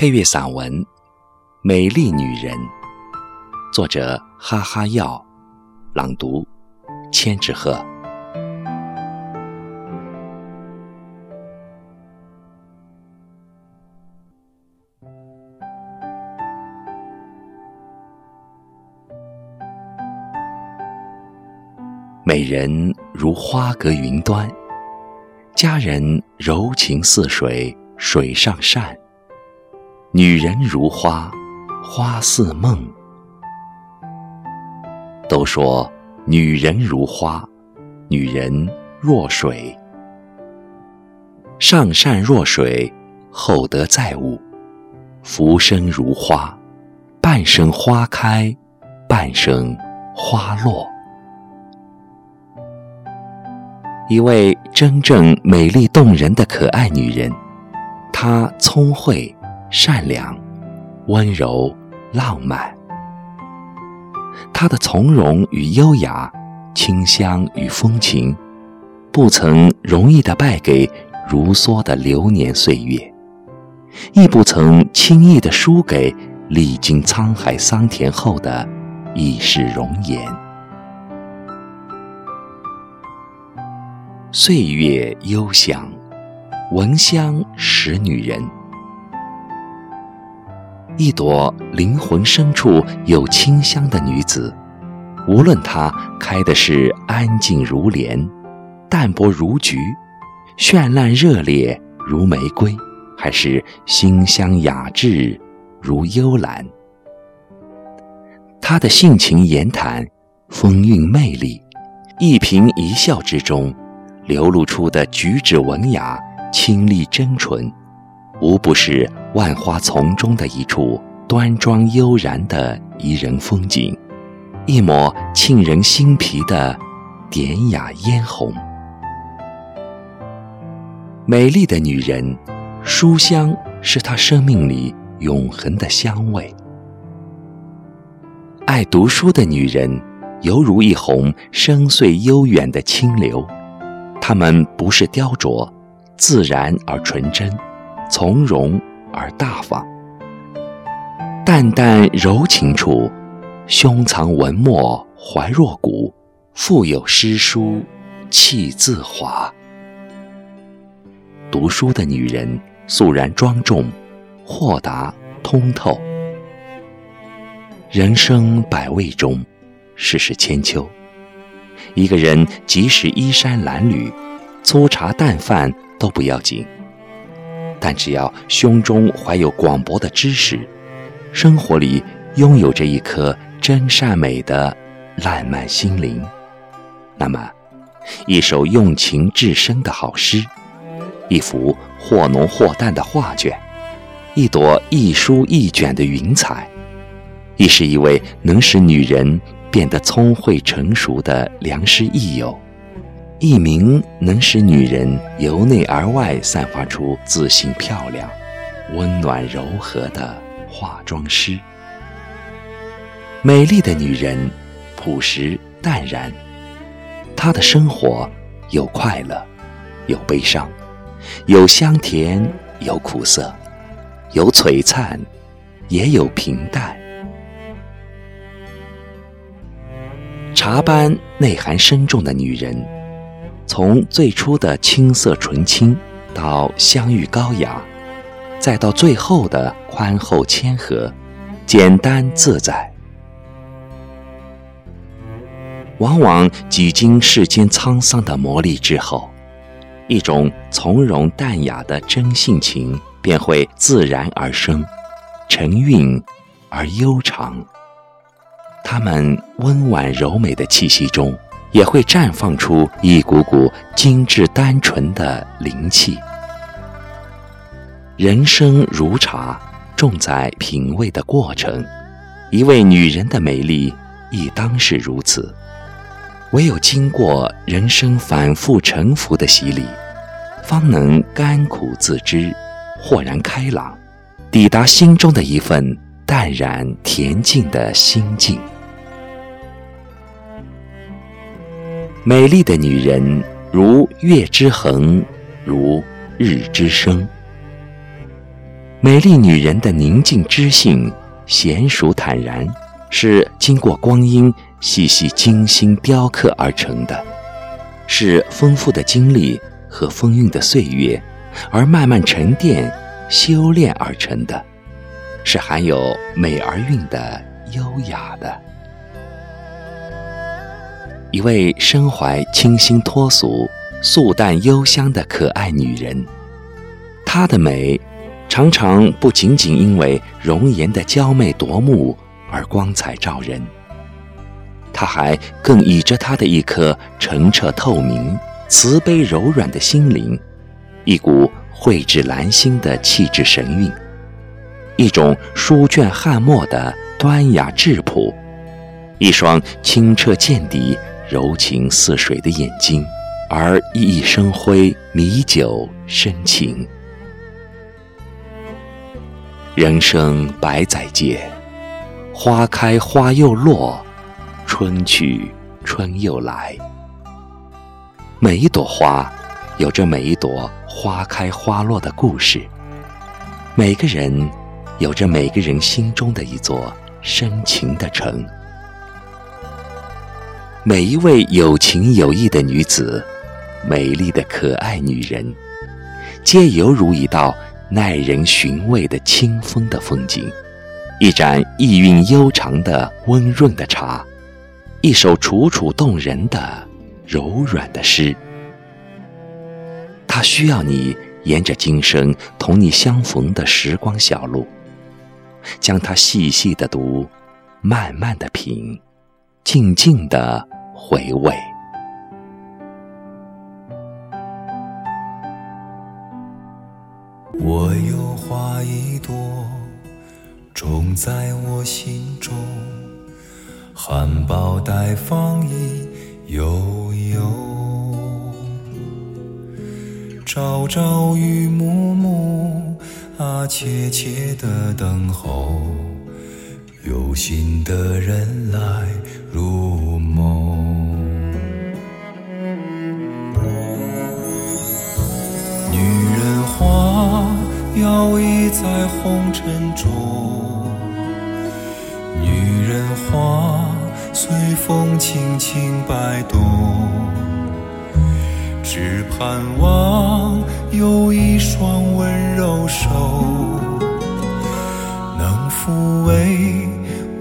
配乐散文《美丽女人》，作者哈哈药，朗读千纸鹤。美人如花隔云端，佳人柔情似水，水上善。女人如花，花似梦。都说女人如花，女人若水。上善若水，厚德载物。浮生如花，半生花开，半生花落。一位真正美丽动人的可爱女人，她聪慧、善良、温柔、浪漫。她的从容与优雅，清香与风情，不曾容易的败给如梭的流年岁月，亦不曾轻易的输给历经沧海桑田后的一世容颜。岁月幽香，闻香识女人。一朵灵魂深处有清香的女子，无论她开的是安静如莲、淡泊如菊、绚烂热烈如玫瑰，还是馨香雅致如幽兰，她的性情言谈、风韵魅力，一颦一笑之中。流露出的举止文雅、清丽真纯，无不是万花丛中的一处端庄悠然的怡人风景，一抹沁人心脾的典雅嫣红。美丽的女人，书香是她生命里永恒的香味。爱读书的女人，犹如一泓深邃悠远的清流。她们不是雕琢，自然而纯真，从容而大方。淡淡柔情处，胸藏文墨怀若谷，腹有诗书气自华。读书的女人肃然庄重，豁达通透。人生百味中，世事千秋。一个人即使衣衫褴褛、粗茶淡饭都不要紧，但只要胸中怀有广博的知识，生活里拥有着一颗真善美的烂漫心灵，那么，一首用情至深的好诗，一幅或浓或淡的画卷，一朵一舒一卷的云彩，亦是一位能使女人。变得聪慧成熟的良师益友，一名能使女人由内而外散发出自信、漂亮、温暖、柔和的化妆师。美丽的女人，朴实淡然，她的生活有快乐，有悲伤，有香甜，有苦涩，有璀璨，也有平淡。茶般内涵深重的女人，从最初的青涩纯青，到香郁高雅，再到最后的宽厚谦和、简单自在。往往几经世间沧桑的磨砺之后，一种从容淡雅的真性情便会自然而生，沉韵而悠长。他们温婉柔美的气息中，也会绽放出一股股精致单纯的灵气。人生如茶，重在品味的过程。一位女人的美丽，亦当是如此。唯有经过人生反复沉浮的洗礼，方能甘苦自知，豁然开朗，抵达心中的一份淡然恬静的心境。美丽的女人，如月之恒，如日之升。美丽女人的宁静知性、娴熟坦然，是经过光阴细细精心雕刻而成的，是丰富的经历和丰韵的岁月而慢慢沉淀、修炼而成的，是含有美而韵的优雅的。一位身怀清新脱俗、素淡幽香的可爱女人，她的美，常常不仅仅因为容颜的娇媚夺目而光彩照人，她还更倚着她的一颗澄澈透明、慈悲柔软的心灵，一股蕙质兰心的气质神韵，一种书卷翰墨的端雅质朴，一双清澈见底。柔情似水的眼睛，而熠熠生辉，米酒深情。人生百载界，花开花又落，春去春又来。每一朵花，有着每一朵花开花落的故事；每个人，有着每个人心中的一座深情的城。每一位有情有义的女子，美丽的可爱女人，皆犹如一道耐人寻味的清风的风景，一盏意韵悠长的温润的茶，一首楚楚动人的柔软的诗。它需要你沿着今生同你相逢的时光小路，将它细细的读，慢慢的品。静静的回味。我有花一朵，种在我心中，含苞待放意悠悠，朝朝与暮暮啊，切切的等候。有心的人来入梦，女人花摇曳在红尘中，女人花随风轻轻摆动，只盼望有一双温柔手，能抚慰。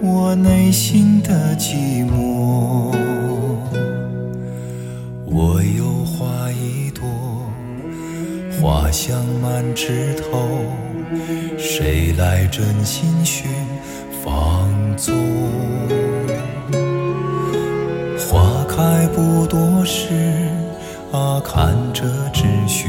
我内心的寂寞，我有花一朵，花香满枝头，谁来真心寻芳踪？花开不多时，啊，看着只需。